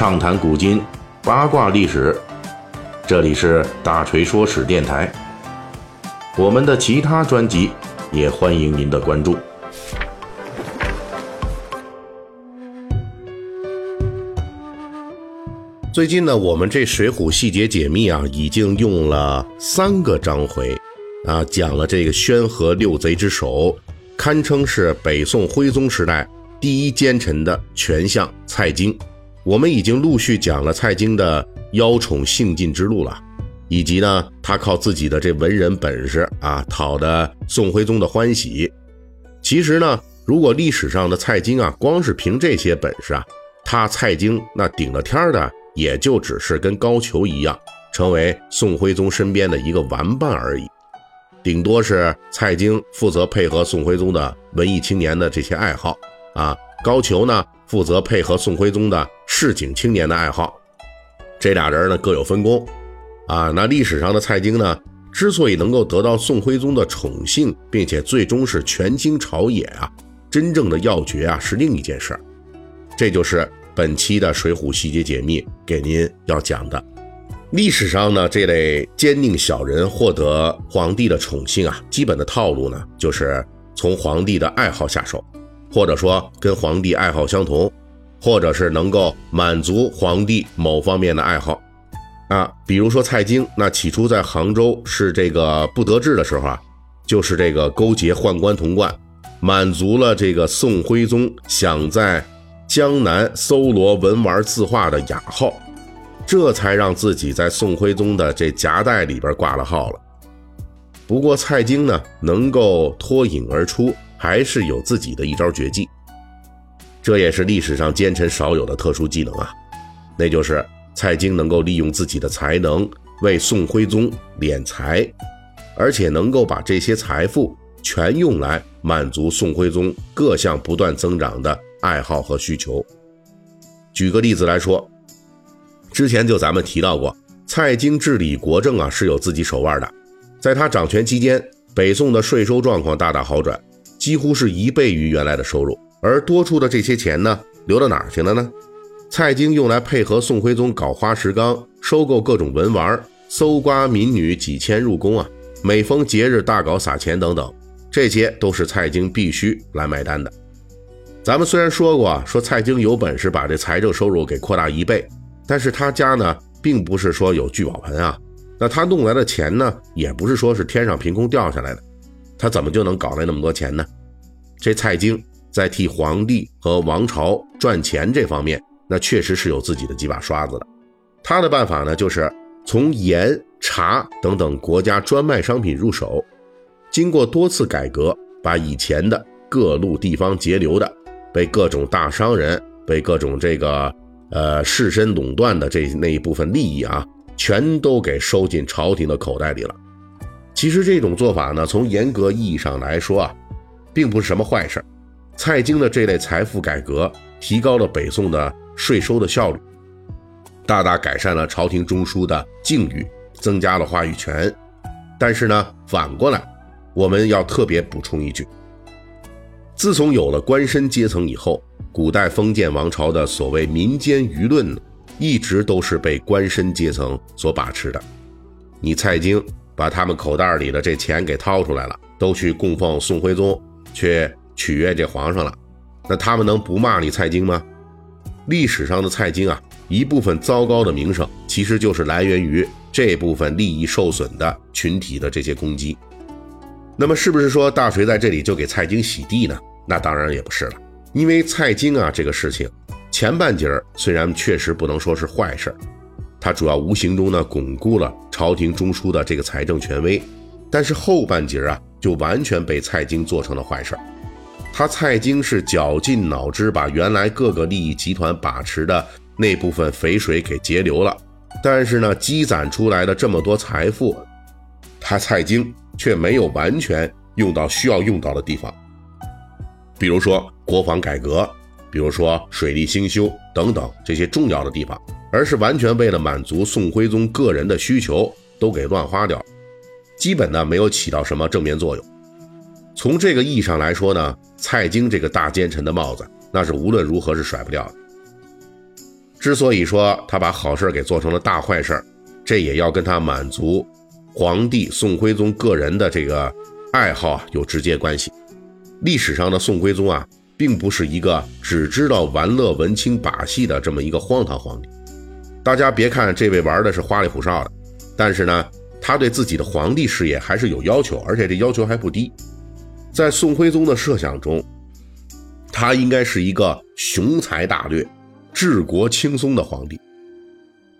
畅谈古今，八卦历史。这里是大锤说史电台。我们的其他专辑也欢迎您的关注。最近呢，我们这《水浒细节解密》啊，已经用了三个章回，啊，讲了这个宣和六贼之首，堪称是北宋徽宗时代第一奸臣的权相蔡京。我们已经陆续讲了蔡京的妖宠性尽之路了，以及呢，他靠自己的这文人本事啊，讨得宋徽宗的欢喜。其实呢，如果历史上的蔡京啊，光是凭这些本事啊，他蔡京那顶了天的，也就只是跟高俅一样，成为宋徽宗身边的一个玩伴而已。顶多是蔡京负责配合宋徽宗的文艺青年的这些爱好啊，高俅呢。负责配合宋徽宗的市井青年的爱好，这俩人呢各有分工，啊，那历史上的蔡京呢，之所以能够得到宋徽宗的宠幸，并且最终是权倾朝野啊，真正的要诀啊是另一件事儿，这就是本期的《水浒细节解密》给您要讲的。历史上呢，这类奸佞小人获得皇帝的宠幸啊，基本的套路呢，就是从皇帝的爱好下手。或者说跟皇帝爱好相同，或者是能够满足皇帝某方面的爱好，啊，比如说蔡京，那起初在杭州是这个不得志的时候啊，就是这个勾结宦官童贯，满足了这个宋徽宗想在江南搜罗文玩字画的雅号，这才让自己在宋徽宗的这夹带里边挂了号了。不过蔡京呢，能够脱颖而出。还是有自己的一招绝技，这也是历史上奸臣少有的特殊技能啊，那就是蔡京能够利用自己的才能为宋徽宗敛财，而且能够把这些财富全用来满足宋徽宗各项不断增长的爱好和需求。举个例子来说，之前就咱们提到过，蔡京治理国政啊是有自己手腕的，在他掌权期间，北宋的税收状况大大好转。几乎是一倍于原来的收入，而多出的这些钱呢，流到哪儿去了呢？蔡京用来配合宋徽宗搞花石纲，收购各种文玩，搜刮民女几千入宫啊，每逢节日大搞撒钱等等，这些都是蔡京必须来买单的。咱们虽然说过啊，说蔡京有本事把这财政收入给扩大一倍，但是他家呢，并不是说有聚宝盆啊，那他弄来的钱呢，也不是说是天上凭空掉下来的。他怎么就能搞来那么多钱呢？这蔡京在替皇帝和王朝赚钱这方面，那确实是有自己的几把刷子的。他的办法呢，就是从盐、茶等等国家专卖商品入手，经过多次改革，把以前的各路地方截流的、被各种大商人、被各种这个呃士绅垄断的这那一部分利益啊，全都给收进朝廷的口袋里了。其实这种做法呢，从严格意义上来说啊，并不是什么坏事。蔡京的这类财富改革，提高了北宋的税收的效率，大大改善了朝廷中枢的境遇，增加了话语权。但是呢，反过来，我们要特别补充一句：自从有了官绅阶层以后，古代封建王朝的所谓民间舆论，一直都是被官绅阶层所把持的。你蔡京。把他们口袋里的这钱给掏出来了，都去供奉宋徽宗，去取悦这皇上了。那他们能不骂你蔡京吗？历史上的蔡京啊，一部分糟糕的名声，其实就是来源于这部分利益受损的群体的这些攻击。那么，是不是说大锤在这里就给蔡京洗地呢？那当然也不是了，因为蔡京啊这个事情，前半截儿虽然确实不能说是坏事儿。他主要无形中呢巩固了朝廷中枢的这个财政权威，但是后半截啊就完全被蔡京做成了坏事儿。他蔡京是绞尽脑汁把原来各个利益集团把持的那部分肥水给截流了，但是呢积攒出来的这么多财富，他蔡京却没有完全用到需要用到的地方，比如说国防改革，比如说水利兴修等等这些重要的地方。而是完全为了满足宋徽宗个人的需求，都给乱花掉，基本呢没有起到什么正面作用。从这个意义上来说呢，蔡京这个大奸臣的帽子，那是无论如何是甩不掉的。之所以说他把好事给做成了大坏事，这也要跟他满足皇帝宋徽宗个人的这个爱好有直接关系。历史上的宋徽宗啊，并不是一个只知道玩乐文青把戏的这么一个荒唐皇帝。大家别看这位玩的是花里胡哨的，但是呢，他对自己的皇帝事业还是有要求，而且这要求还不低。在宋徽宗的设想中，他应该是一个雄才大略。治国轻松的皇帝，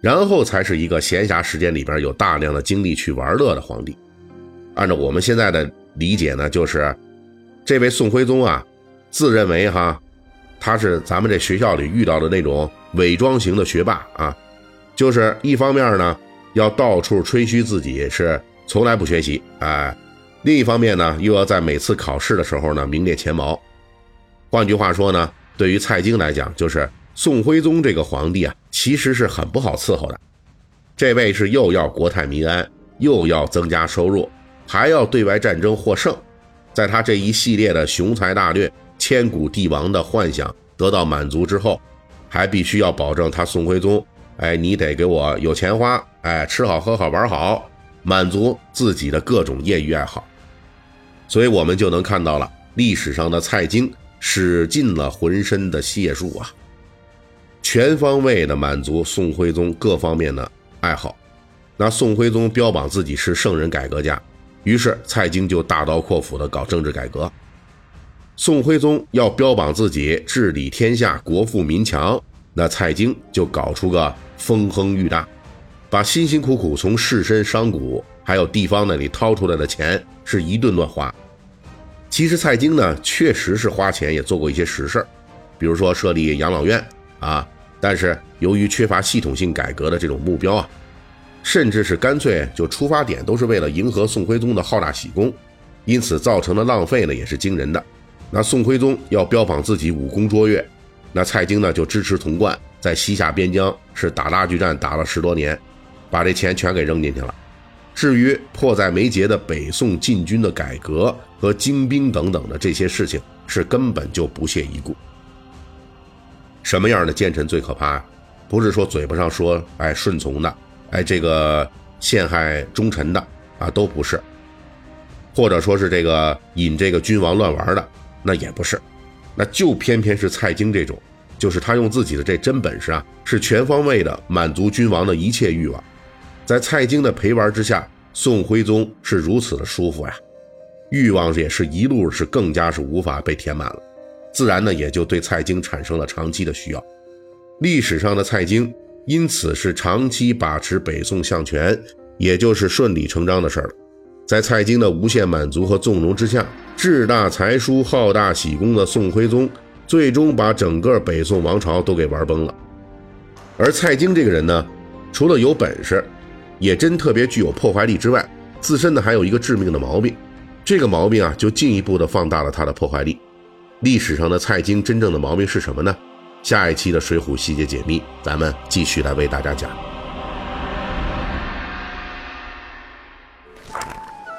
然后才是一个闲暇时间里边有大量的精力去玩乐的皇帝。按照我们现在的理解呢，就是这位宋徽宗啊，自认为哈，他是咱们这学校里遇到的那种伪装型的学霸啊，就是一方面呢要到处吹嘘自己是从来不学习，哎，另一方面呢又要在每次考试的时候呢名列前茅。换句话说呢，对于蔡京来讲，就是。宋徽宗这个皇帝啊，其实是很不好伺候的。这位是又要国泰民安，又要增加收入，还要对外战争获胜。在他这一系列的雄才大略、千古帝王的幻想得到满足之后，还必须要保证他宋徽宗，哎，你得给我有钱花，哎，吃好喝好玩好，满足自己的各种业余爱好。所以我们就能看到了历史上的蔡京使尽了浑身的解数啊。全方位的满足宋徽宗各方面的爱好，那宋徽宗标榜自己是圣人改革家，于是蔡京就大刀阔斧的搞政治改革。宋徽宗要标榜自己治理天下、国富民强，那蔡京就搞出个风亨裕大，把辛辛苦苦从士绅、商贾还有地方那里掏出来的钱是一顿乱花。其实蔡京呢，确实是花钱也做过一些实事儿比如说设立养老院啊。但是由于缺乏系统性改革的这种目标啊，甚至是干脆就出发点都是为了迎合宋徽宗的好大喜功，因此造成的浪费呢也是惊人的。那宋徽宗要标榜自己武功卓越，那蔡京呢就支持童贯在西夏边疆是打大锯战打了十多年，把这钱全给扔进去了。至于迫在眉睫的北宋禁军的改革和精兵等等的这些事情，是根本就不屑一顾。什么样的奸臣最可怕？不是说嘴巴上说哎顺从的，哎这个陷害忠臣的啊都不是，或者说是这个引这个君王乱玩的，那也不是，那就偏偏是蔡京这种，就是他用自己的这真本事啊，是全方位的满足君王的一切欲望，在蔡京的陪玩之下，宋徽宗是如此的舒服呀，欲望也是一路是更加是无法被填满了。自然呢，也就对蔡京产生了长期的需要。历史上的蔡京因此是长期把持北宋相权，也就是顺理成章的事儿了。在蔡京的无限满足和纵容之下，志大才疏、好大喜功的宋徽宗，最终把整个北宋王朝都给玩崩了。而蔡京这个人呢，除了有本事，也真特别具有破坏力之外，自身呢还有一个致命的毛病，这个毛病啊，就进一步的放大了他的破坏力。历史上的蔡京真正的毛病是什么呢？下一期的《水浒细节解密》，咱们继续来为大家讲。